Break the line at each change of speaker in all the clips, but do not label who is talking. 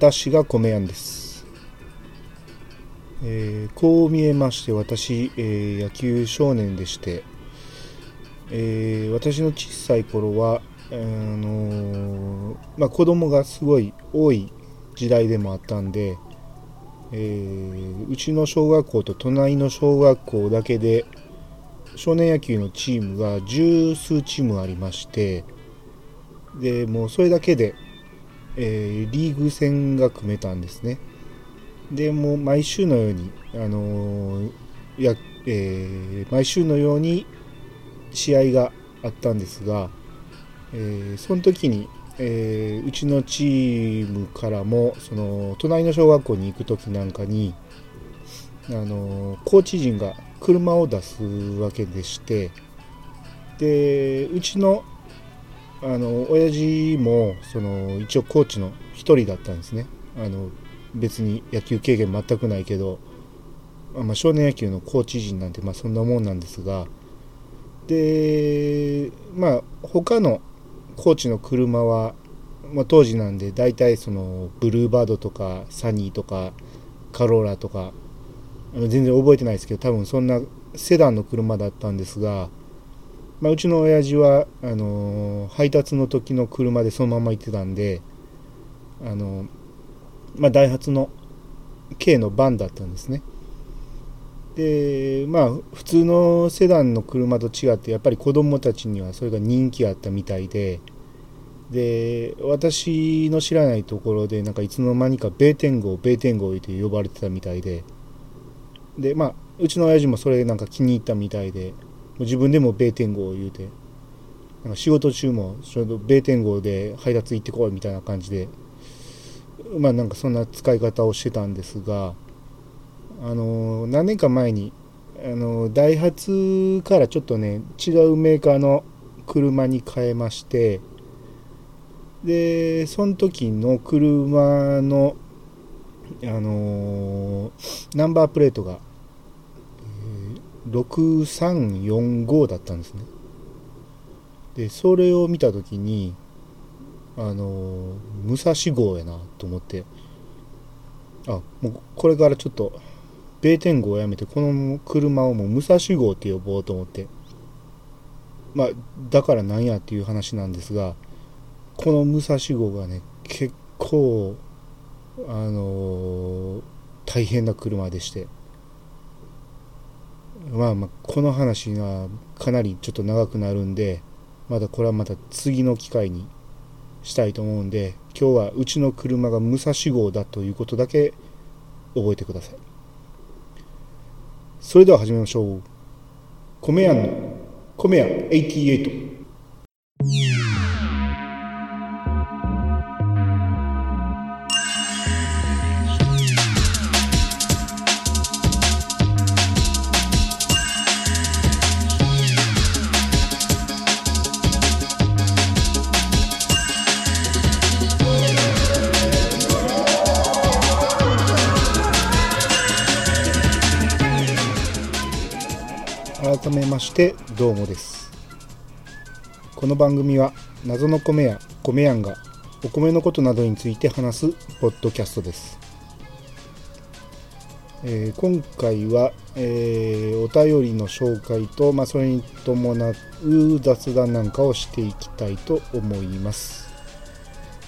私が米やんです、えーこう見えまして私、えー野球少年でして、えー私の小さい頃はあのまあ、子供がすごい多い時代でもあったんで、えうちの小学校と隣の小学校だけで少年野球のチームが十数チームありましてでもうそれだけで、えーリーグ戦が組めたんですね。でもう毎週のように、あのーやえー毎週のように試合があったんですが、えーその時に、えーうちのチームからもその隣の小学校に行く時なんかに、あのーコーチ陣が車を出すわけでしてでうちのあの親父もその一応コーチの一人だったんですね。あの別に野球経験全くないけど、まあ、少年野球のコーチ陣なんてまあそんなもんなんですがでまあ他のコーチの車は、まあ、当時なんで大体そのブルーバードとかサニーとかカローラとか全然覚えてないですけど多分そんなセダンの車だったんですが、まあ、うちの親父はあのー配達の時の車でそのまま行ってたんであのーまあ、ダイハツの K のバンだったんですね。でまあ普通のセダンの車と違ってやっぱり子供たちにはそれが人気あったみたいでで私の知らないところでなんかいつの間にかベーテン号ベーテン号って呼ばれてたみたいででまあうちの親父もそれなんか気に入ったみたいで自分でもベーテン号を言うてなんか仕事中もちょうどベーテン号で配達行ってこいみたいな感じでまあなんかそんな使い方をしてたんですがあの何年か前にあのダイハツからちょっとね違うメーカーの車に変えましてでその時の車のあのナンバープレートが、6345だったんですね。でそれを見た時にあの武蔵号やなと思ってあもうこれからちょっとベーテン号をやめてこの車をもう武蔵号って呼ぼうと思ってまあだからなんやっていう話なんですがこの武蔵号がね結構あのー大変な車でして。まあまあこの話はかなりちょっと長くなるんでまだこれはまた次の機会にしたいと思うんで今日はうちの車が武蔵号だということだけ覚えてください。それでは始めましょう。米屋の米屋88改めましてどうもです。この番組は謎の米屋米やんがお米のことなどについて話すポッドキャストです、えー今回は、えーお便りの紹介と、まあ、それに伴う雑談なんかをしていきたいと思います。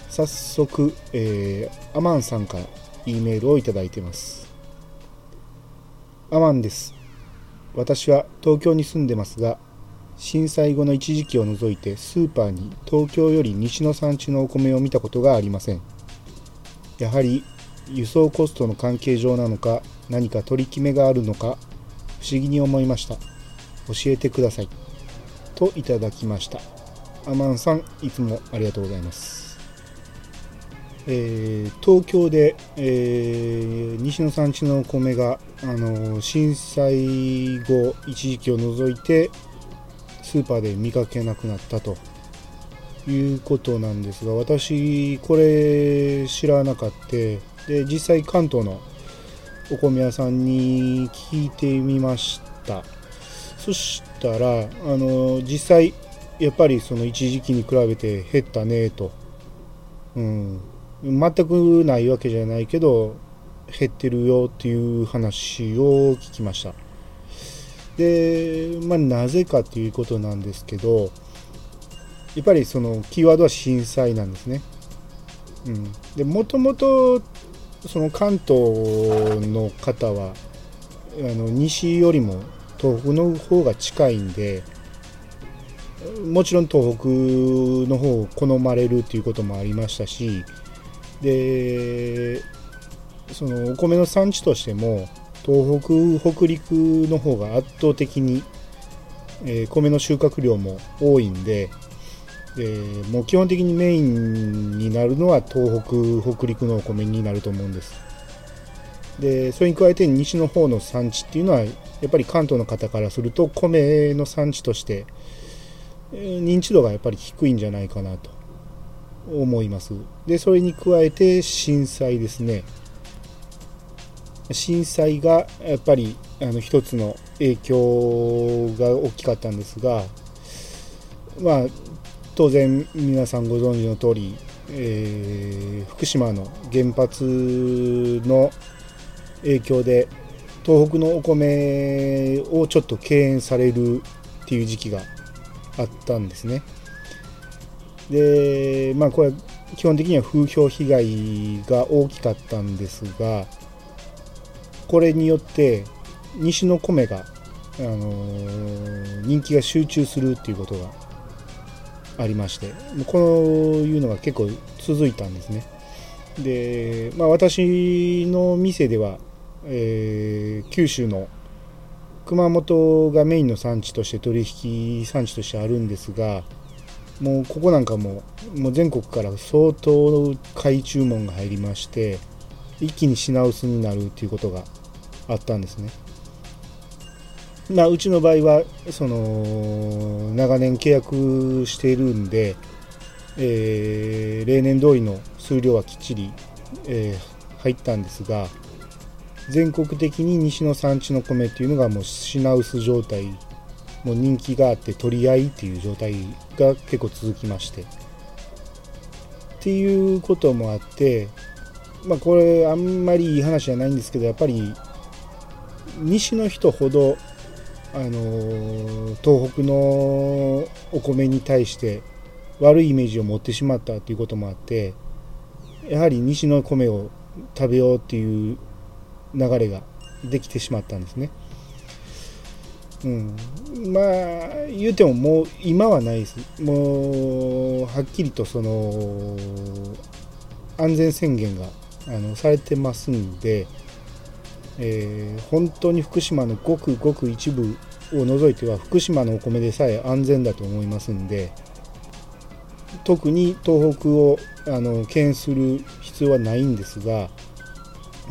早速、えーアマンさんから E メールをいただいてます。アマンです。私は東京に住んでますが震災後の一時期を除いてスーパーに東京より西の産地のお米を見たことがありません。やはり輸送コストの関係上なのか何か取り決めがあるのか不思議に思いました。教えてください。といただきました。アマンさんいつもありがとうございます。えー東京で、えー西の産地の米が、あのー震災後一時期を除いてスーパーで見かけなくなったと。いうことなんですが私これ知らなかった。で実際関東のお米屋さんに聞いてみました。そしたらあの実際やっぱりその一時期に比べて減ったねと、うん、全くないわけじゃないけど減ってるよっていう話を聞きました。で、まあ、なぜかということなんですけどやっぱりそのキーワードは震災なんですね、うん、でもともとその関東の方はあの西よりも東北の方が近いんでもちろん東北の方を好まれるっていうこともありましたしでそのお米の産地としても東北北陸の方が圧倒的に、えー、米の収穫量も多いんででもう基本的にメインになるのは東北北陸のお米になると思うんです。でそれに加えて西の方の産地っていうのはやっぱり関東の方からすると米の産地として認知度がやっぱり低いんじゃないかなと。思いますでそれに加えて震災ですね震災がやっぱりあの一つの影響が大きかったんですがまあ当然皆さんご存知の通り、えー、福島の原発の影響で東北のお米をちょっと敬遠されるっていう時期があったんですね。でまあこれ基本的には風評被害が大きかったんですがこれによって西の米が、あのー、人気が集中するっていうことがありましてこういうのが結構続いたんですね。で、まあ、私の店では、えー、九州の熊本がメインの産地として取引産地としてあるんですがもうここなんかももう全国から相当買い注文が入りまして一気に品薄になるっていうことがあったんですね。まあ、うちの場合はその長年契約しているんで、えー、例年通りの数量はきっちり、えー、入ったんですが全国的に西の産地の米っていうのがもう品薄状態もう人気があって取り合いっていう状態が結構続きましてっていうこともあってまあこれあんまりいい話じゃないんですけどやっぱり西の人ほどあの東北のお米に対して悪いイメージを持ってしまったということもあってやはり西の米を食べようっていう流れができてしまったんですね。うん、まあ言うてももう今はないです。もうはっきりとその安全宣言があのされてますんでえー、本当に福島のごくごく一部を除いては福島のお米でさえ安全だと思いますんで特に東北をあの敬遠する必要はないんですが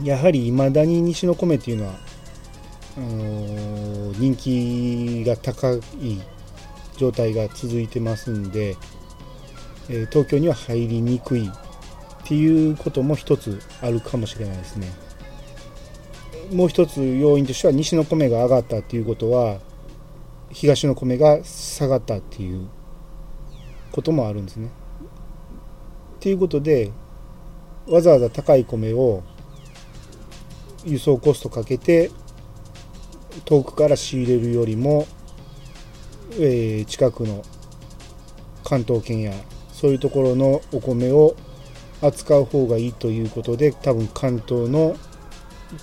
やはり未だに西の米っていうのはあの人気が高い状態が続いてますんで、え東京には入りにくいっていうことも一つあるかもしれないですね。もう一つ要因としては西の米が上がったっていうことは東の米が下がったっていうこともあるんですね。っていうことでわざわざ高い米を輸送コストかけて遠くから仕入れるよりも、えー、近くの関東圏やそういうところのお米を扱う方がいいということで多分関東の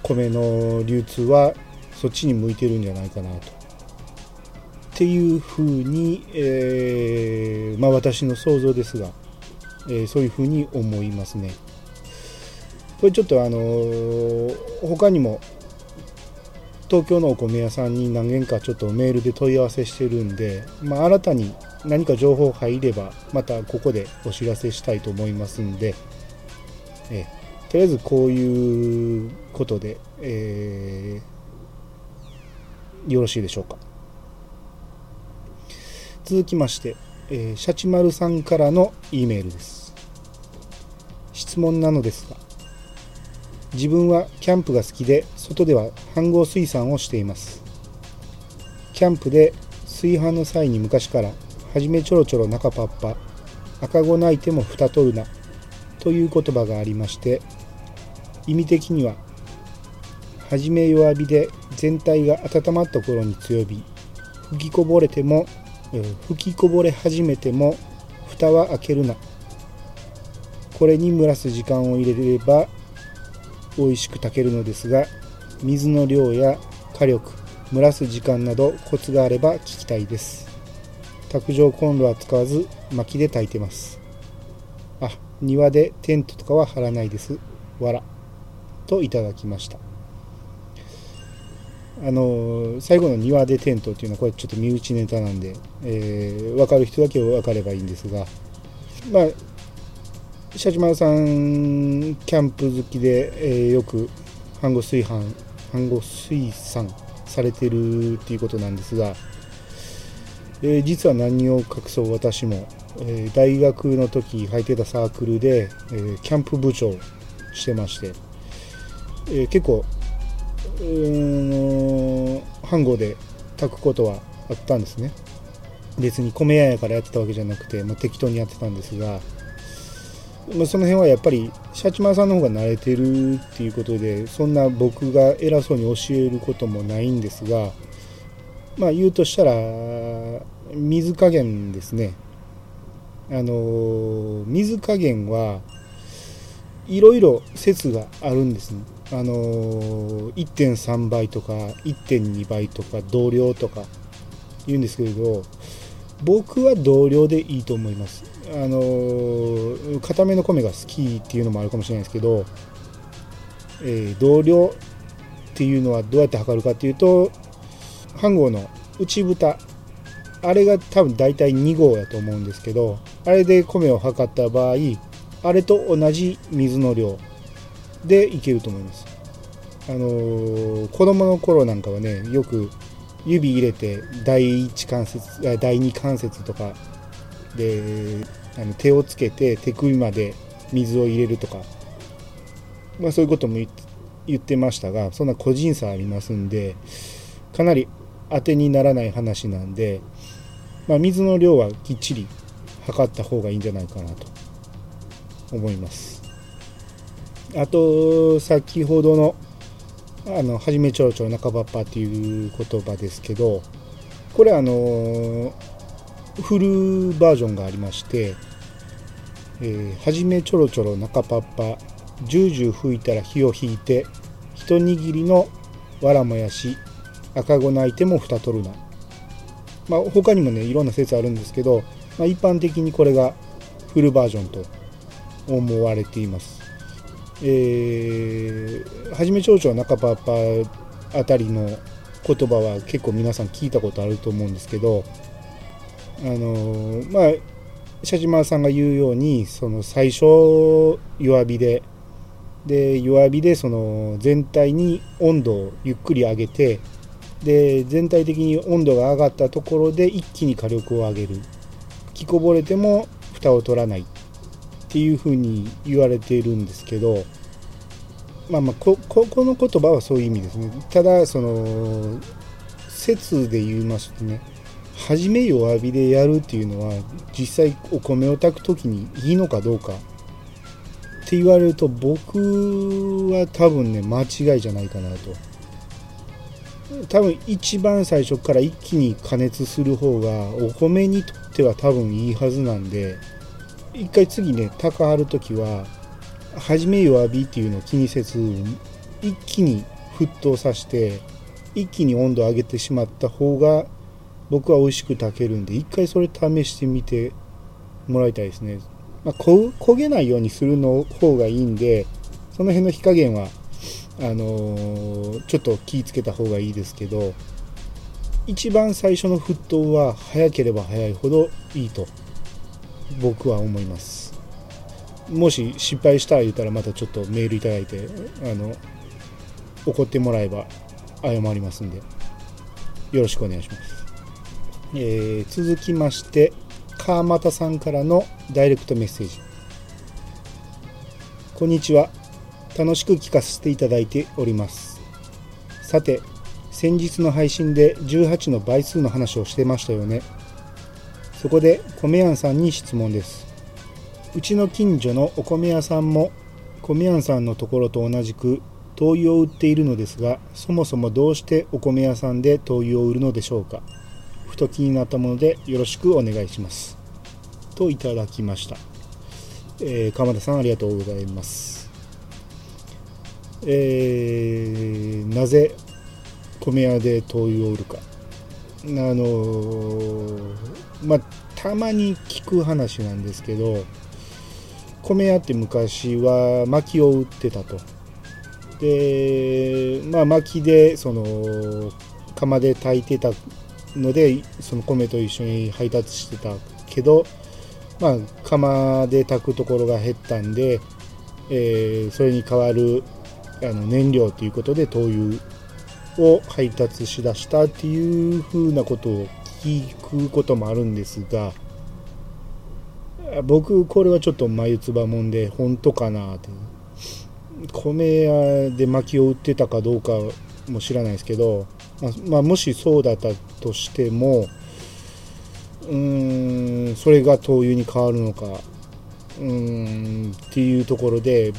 米の流通はそっちに向いてるんじゃないかなと。っていうふうに、えー、まあ、私の想像ですが、えー、そういうふうに思いますね。これちょっとあのー、他にも東京のお米屋さんに何件かちょっとメールで問い合わせしてるんで、まあ、新たに何か情報入ればまたここでお知らせしたいと思いますんで、えとりあえずこういうことで、えー、よろしいでしょうか。続きまして、えー、シャチマルさんからの E メールです。質問なのですが自分はキャンプが好きで外では飯合水産をしています。キャンプで炊飯の際に昔からはじめちょろちょろ中パッパ赤子泣いても蓋取るなという言葉がありまして意味的には初め弱火で全体が温まった頃に強火。吹きこぼれても吹きこぼれ始めても蓋は開けるな。これに蒸らす時間を入れれば美味しく炊けるのですが水の量や火力蒸らす時間などコツがあれば聞きたいです。卓上コンロは使わず薪で炊いてます。あ庭でテントとかは張らないです。わらといただきました。あの最後の庭でテントっていうのはこれちょっと身内ネタなんで、えー、分かる人だけ分かればいいんですがまあシャチマさんキャンプ好きで、えー、よく飯後炊飯飯後水産されてるっていうことなんですが、えー、実は何を隠そう私も、えー、大学の時入ってたサークルで、え、キャンプ部長してまして、え結構飯盒で炊くことはあったんですね。別に米屋やからやってたわけじゃなくて、まあ、適当にやってたんですが、まあ、その辺はやっぱりシャチマさんの方が慣れてるっていうことでそんな僕が偉そうに教えることもないんですがまあ言うとしたら水加減ですね。あの水加減はいろいろ説があるんです。ねあの、1.3倍とか1.2倍とか同量とか言うんですけれど僕は同量でいいと思いますあのー、固めの米が好きっていうのもあるかもしれないですけど、えー、同量っていうのはどうやって測るかっていうと飯盒の内蓋あれが多分大体2合やと思うんですけどあれで米を測った場合あれと同じ水の量でいけると思います。あのー、子供の頃なんかはねよく指入れて第一関節第二関節とかであの手をつけて手首まで水を入れるとか、まあ、そういうことも言ってましたがそんな個人差ありますんでかなり当てにならない話なんで、まあ、水の量はきっちり測った方がいいんじゃないかなと思います。あと先ほどの「あのはじめちょろちょろ中ばっぱ」っていう言葉ですけどこれあのフルバージョンがありまして「えー、はじめちょろちょろ中パッパジュージュー吹いたら火を引いて一握りのわらもやし赤子泣いても蓋取るな」まあ他にもねいろんな説あるんですけど、まあ、一般的にこれがフルバージョンと思われています。えー、はじめ町長中パパあたりの言葉は結構皆さん聞いたことあると思うんですけどあのー、まあ社島さんが言うようにその最初弱火でで弱火でその全体に温度をゆっくり上げてで全体的に温度が上がったところで一気に火力を上げる。吹きこぼれても蓋を取らない。っていうふうに言われているんですけどまあまあこここの言葉はそういう意味ですね。ただその説で言いますとね初め弱火でやるっていうのは実際お米を炊く時にいいのかどうかって言われると僕は多分ね間違いじゃないかなと。多分一番最初から一気に加熱する方がお米にとっては多分いいはずなんで一回次ね高張る時は初め弱火っていうのを気にせず一気に沸騰させて一気に温度を上げてしまった方が僕は美味しく炊けるんで一回それ試してみてもらいたいですね、まあ、焦げないようにするの方がいいんでその辺の火加減はあのー、ちょっと気ぃつけた方がいいですけど一番最初の沸騰は早ければ早いほどいいと。僕は思います。もし失敗したら言ったらまたちょっとメールいただいてあの怒ってもらえば謝りますんで。よろしくお願いします、えー、続きまして川又さんからのダイレクトメッセージ。こんにちは。楽しく聞かせていただいております。さて先日の配信で18の倍数の話をしてましたよね。そこで米庵さんに質問です。うちの近所のお米屋さんも米屋さんのところと同じく灯油を売っているのですがそもそもどうしてお米屋さんで灯油を売るのでしょうか。ふと気になったものでよろしくお願いします。といただきました、えー、鎌田さんありがとうございます。えー、なぜ米屋で灯油を売るか。あのー、まあたまに聞く話なんですけど米屋って昔は薪を売ってたと。でまあ薪でその釜で炊いてたのでその米と一緒に配達してたけどまあ釜で炊くところが減ったんで、えー、それに代わるあの燃料ということで灯油を配達しだしたっていうふうなことを聞くこともあるんですが僕これはちょっと眉唾もんで本当かなって米屋で薪を売ってたかどうかも知らないですけど、まあ、まあ、もしそうだったとしてもうーんそれが灯油に変わるのかうーんっていうところで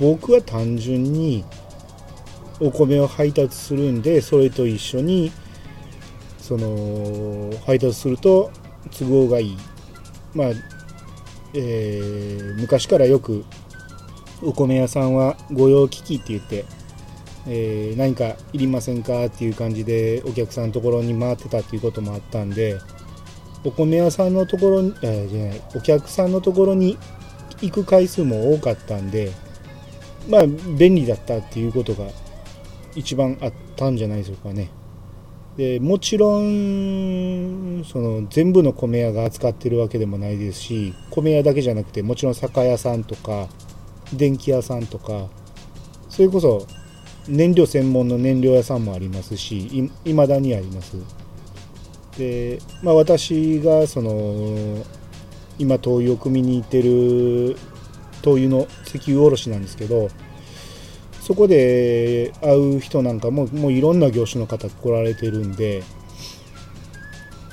僕は単純にお米を配達するんでそれと一緒にその配達すると都合がいいまあえー、昔からよくお米屋さんは御用聞きって言って、えー、何かいりませんかっていう感じでお客さんのところに回ってたっていうこともあったんでお米屋さんのところに、えー、じゃないお客さんのところに行く回数も多かったんでまあ便利だったっていうことが一番あったんじゃないでしょうかね。でもちろんその全部の米屋が扱ってるわけでもないですし米屋だけじゃなくてもちろん酒屋さんとか電気屋さんとかそれこそ燃料専門の燃料屋さんもありますしいまだにあります。で、まあ、私がその今灯油を汲みに行ってる灯油の石油卸なんですけどそこで会う人なんかももういろんな業種の方来られてるんで、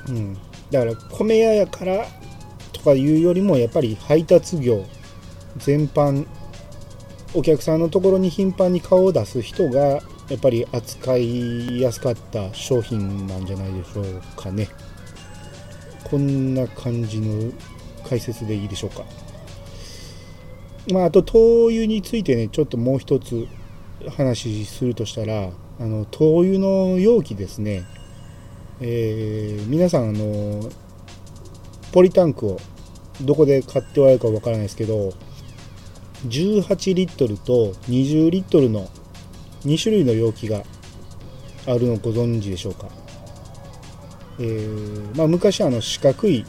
うん、だから米屋やからとかいうよりもやっぱり配達業全般お客さんのところに頻繁に顔を出す人がやっぱり扱いやすかった商品なんじゃないでしょうかね。こんな感じの解説でいいでしょうか。まああと灯油についてねちょっともう一つ話するとしたらあの灯油の容器ですね、えー、皆さんあのポリタンクをどこで買っておられるかわからないですけど18リットルと20リットルの2種類の容器があるのご存知でしょうか、えー、まあ、昔あの四角い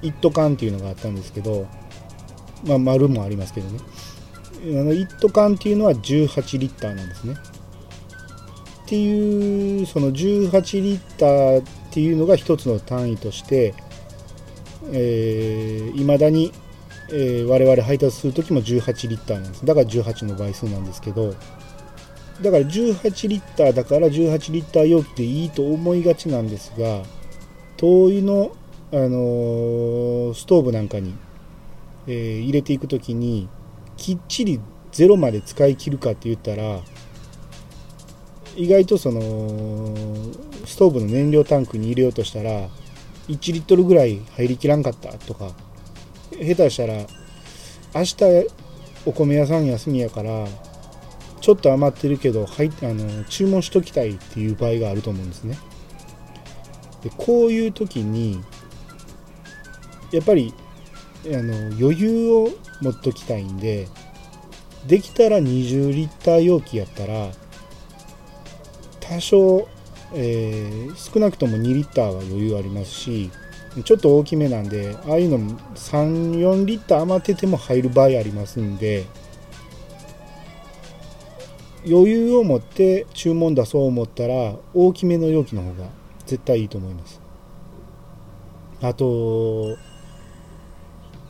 一斗缶っていうのがあったんですけど、まあ、丸もありますけどね。あの一斗缶っていうのは18リッターなんですね。っていうその18リッターっていうのが一つの単位としていま、えー、だに、えー、我々配達する時も18リッターなんですだから18の倍数なんですけどだから18リッターだから18リッター容器でいいと思いがちなんですが灯油の、あのー、ストーブなんかに、えー、入れていく時にきっちりゼロまで使い切るかって言ったら意外とそのストーブの燃料タンクに入れようとしたら1リットルぐらい入りきらんかったとか下手したら明日お米屋さん休みやからちょっと余ってるけどはいあの注文しときたいっていう場合があると思うんですね。でこういう時にやっぱりあの余裕を持っときたいんでできたら20リッター容器やったら多少、えー、少なくとも2リッターは余裕ありますしちょっと大きめなんでああいうの34リッター余ってても入る場合ありますんで余裕を持って注文出そう思ったら大きめの容器の方が絶対いいと思います。あと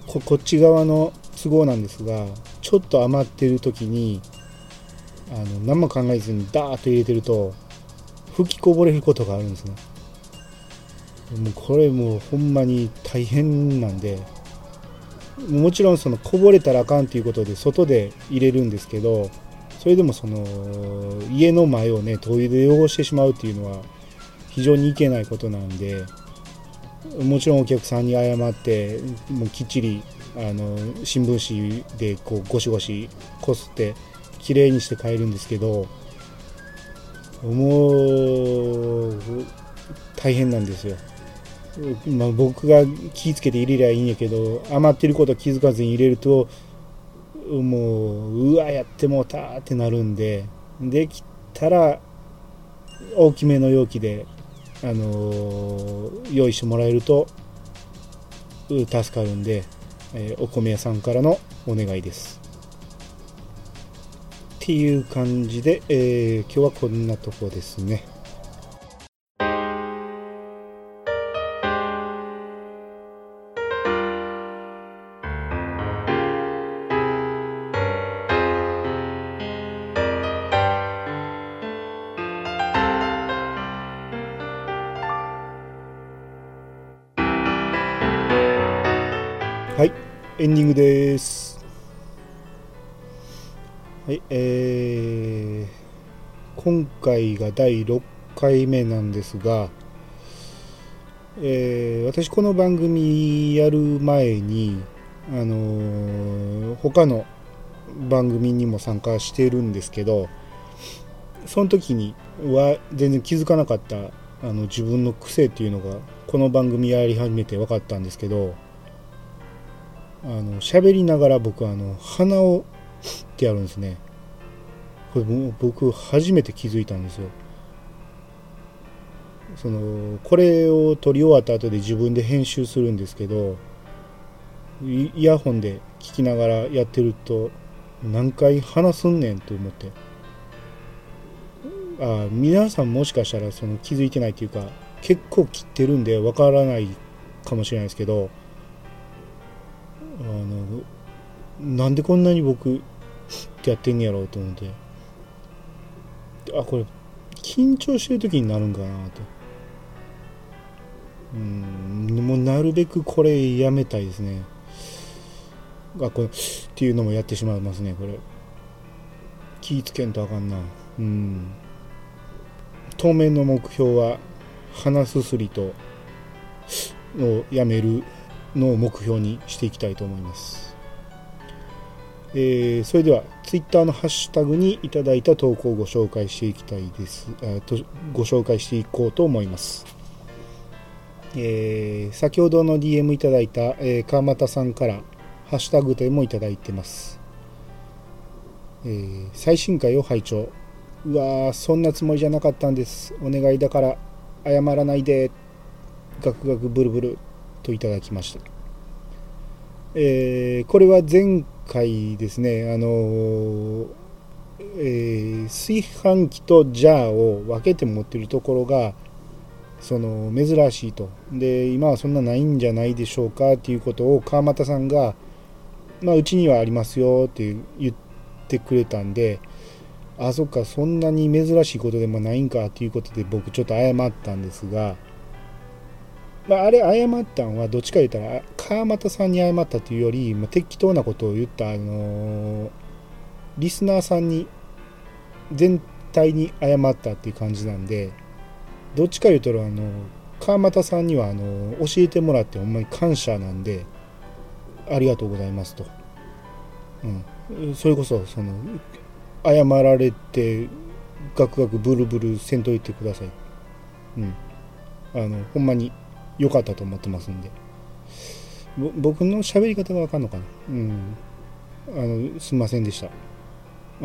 ここっち側の都合なんですがちょっと余ってる時にあの何も考えずにダーッと入れてると吹きこぼれることがあるんですね。もうこれもうほんまに大変なんでもちろんそのこぼれたらあかんということで外で入れるんですけどそれでもその家の前をね灯油で汚してしまうっていうのは非常にいけないことなんでもちろんお客さんに謝ってもうきっちりあの新聞紙でこうゴシゴシこすってきれいにして帰るんですけどもう大変なんですよ。まあ、僕が気ぃつけて入れりゃいいんやけど余ってること気づかずに入れるともううわやってもうたってなるんでできたら大きめの容器で、あの、用意してもらえると助かるんで、えー、お米屋さんからのお願いです。っていう感じで、えー、今日はこんなとこですね。第6回目なんですが、えー、私この番組やる前に、あのー、他の番組にも参加してるんですけど、その時には全然気づかなかったあの自分の癖っていうのがこの番組やり始めて分かったんですけどあの喋りながら僕あの鼻をってやるんですね。これも僕初めて気づいたんですよ。そのこれを撮り終わった後で自分で編集するんですけどイヤホンで聞きながらやってると何回話すんねんと思って。あ皆さんもしかしたらその気づいてないっていうか結構切ってるんでわからないかもしれないですけどあのなんでこんなに僕ってやってんやろうと思って。あこれ緊張してる時になるんかなと。うん。もうなるべくこれやめたいですね。あこれっていうのもやってしまいますねこれ。気ぃつけんとあかんな。うん。当面の目標は鼻すすりとをやめるのを目標にしていきたいと思います。えー、それでは Twitter のハッシュタグにいただいた投稿をご紹介していきたいです。あとご紹介していこうと思います、えー、先ほどの DM いただいた、えー、川又さんからハッシュタグでもいただいてます、えー、最新回を拝聴。うわーそんなつもりじゃなかったんです。お願いだから謝らないで。ガクガクブルブルといただきました。えー、これは前回ですね、あのえー、炊飯器とジャーを分けて持ってるところがその珍しいと。で今はそんなないんじゃないでしょうかっていうことを川又さんが、まあ、うちにはありますよって言ってくれたんであそっかそんなに珍しいことでもないんかっていうことで僕ちょっと謝ったんですがまあ、あれ謝ったんはどっちか言ったら川又さんに謝ったというより、まあ、適当なことを言ったあのー、リスナーさんに全体に謝ったっていう感じなんでどっちか言うとあの川又さんにはあの教えてもらってほんまに感謝なんでありがとうございますと、うん、それこそその謝られてガクガクブルブルせんといてください、うん、あのほんまに良かったと思ってますんで。僕の喋り方がわかんのかな？うん。あのすみませんでした。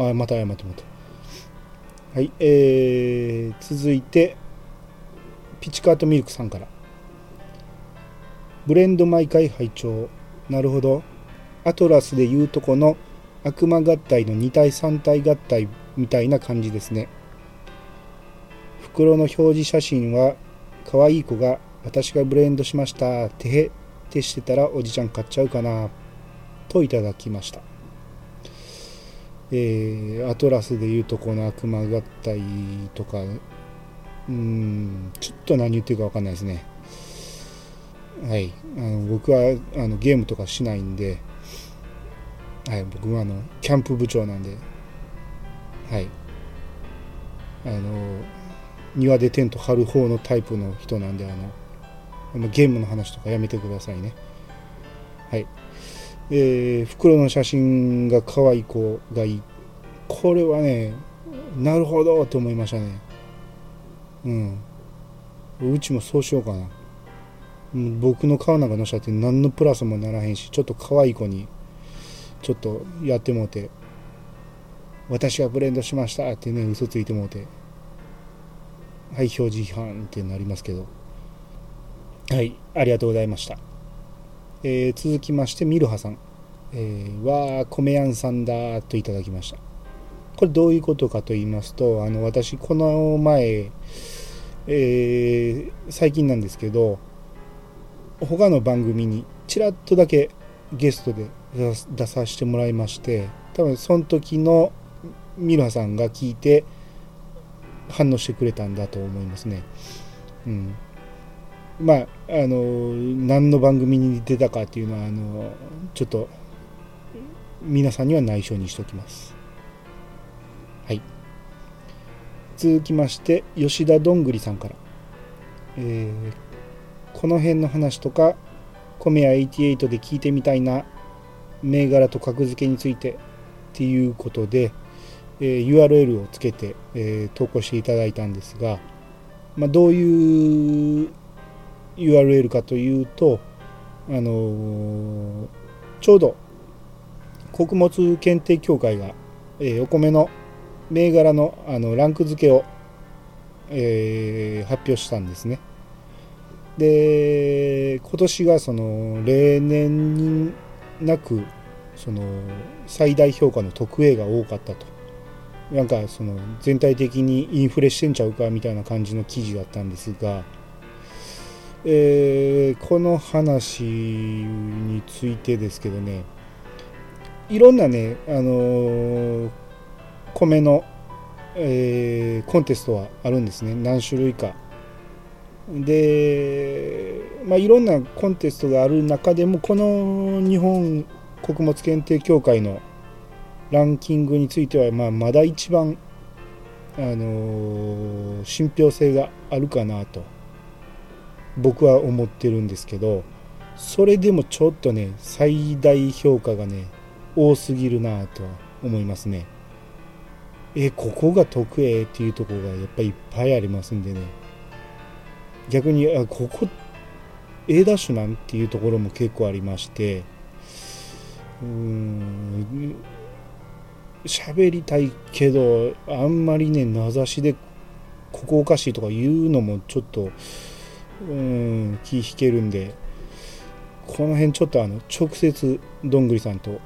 あまた謝ってもらったはいえー、続いてピチカートミルクさんからブレンド毎回拝聴なるほどアトラスでいうとこの悪魔合体の2体3体合体みたいな感じですね袋の表示写真は可愛い子が私がブレンドしました。てへってしてたらおじちゃん買っちゃうかな。といただきました。えー、アトラスでいうとこの悪魔合体とか、うん、ちょっと何言ってるか分かんないですね。はい、あの僕はあのゲームとかしないんで、はい、僕はあのキャンプ部長なんで、はい、あの庭でテント張る方のタイプの人なんであのあのゲームの話とかやめてくださいね。はい。えー、袋の写真が可愛い子がいい。これはね、なるほどと思いましたね。うん。うちもそうしようかな。僕の顔なんかのしたって何のプラスもならへんし、ちょっと可愛い子に、ちょっとやってもうて、私がブレンドしましたってね、嘘ついてもうて、はい、表示違反ってなりますけど。はい、ありがとうございました。えー続きまして、ミルハさん。えー、わー、米やんさんだといただきました。これどういうことかと言いますと、あの、私、この前、えー最近なんですけど、他の番組にちらっとだけゲストで出させてもらいまして、多分その時のミルハさんが聞いて反応してくれたんだと思いますね。うん。まあ、あの、何の番組に出たかっていうのは、あの、ちょっと、皆さんには内緒にしておきます。はい。続きまして、吉田どんぐりさんから。えーこの辺の話とか、コメヤ88で聞いてみたいな、銘柄と格付けについてっていうことで、えー URL をつけて、えー投稿していただいたんですが、まあ、どういう URL かというと、あのーちょうど穀物検定協会が、えーお米の銘柄のあのランク付けを、えー発表したんですね。で今年がその例年になくその最大評価の特 A が多かったとなんかその全体的にインフレしてんちゃうかみたいな感じの記事だったんですが、えーこの話についてですけどねいろんなね、あのー米の、えーコンテストはあるんですね。何種類か。で、まあ、いろんなコンテストがある中でもこの日本穀物検定協会のランキングについては、まあ、まだ一番、あのー信憑性があるかなと僕は思ってるんですけどそれでもちょっとね最大評価がね多すぎるなとは思いますね。えここが得意っていうところがやっぱりいっぱいありますんでね。逆にあここ A ダッシュなんていうところも結構ありまして。うーん。喋りたいけどあんまりね名指しでここおかしいとか言うのもちょっとうん気引けるんで。この辺ちょっとあの直接どんぐりさんと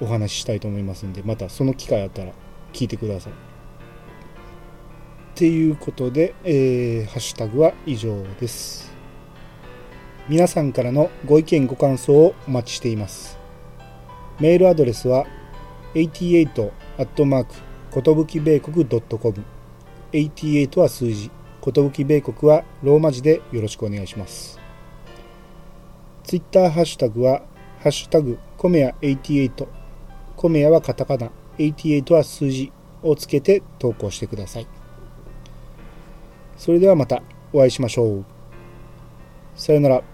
お話ししたいと思いますんでまたその機会あったら。聞いてください。っていうことで、えーハッシュタグは以上です。皆さんからのご意見ご感想をお待ちしています。メールアドレスは88アットマークことぶき米国 .com 88は数字ことぶき米国はローマ字でよろしくお願いします。ツイッターハッシュタグはハッシュタグコメヤ88コメヤはカタカナ88は数字をつけて投稿してください。それではまたお会いしましょう。さよなら。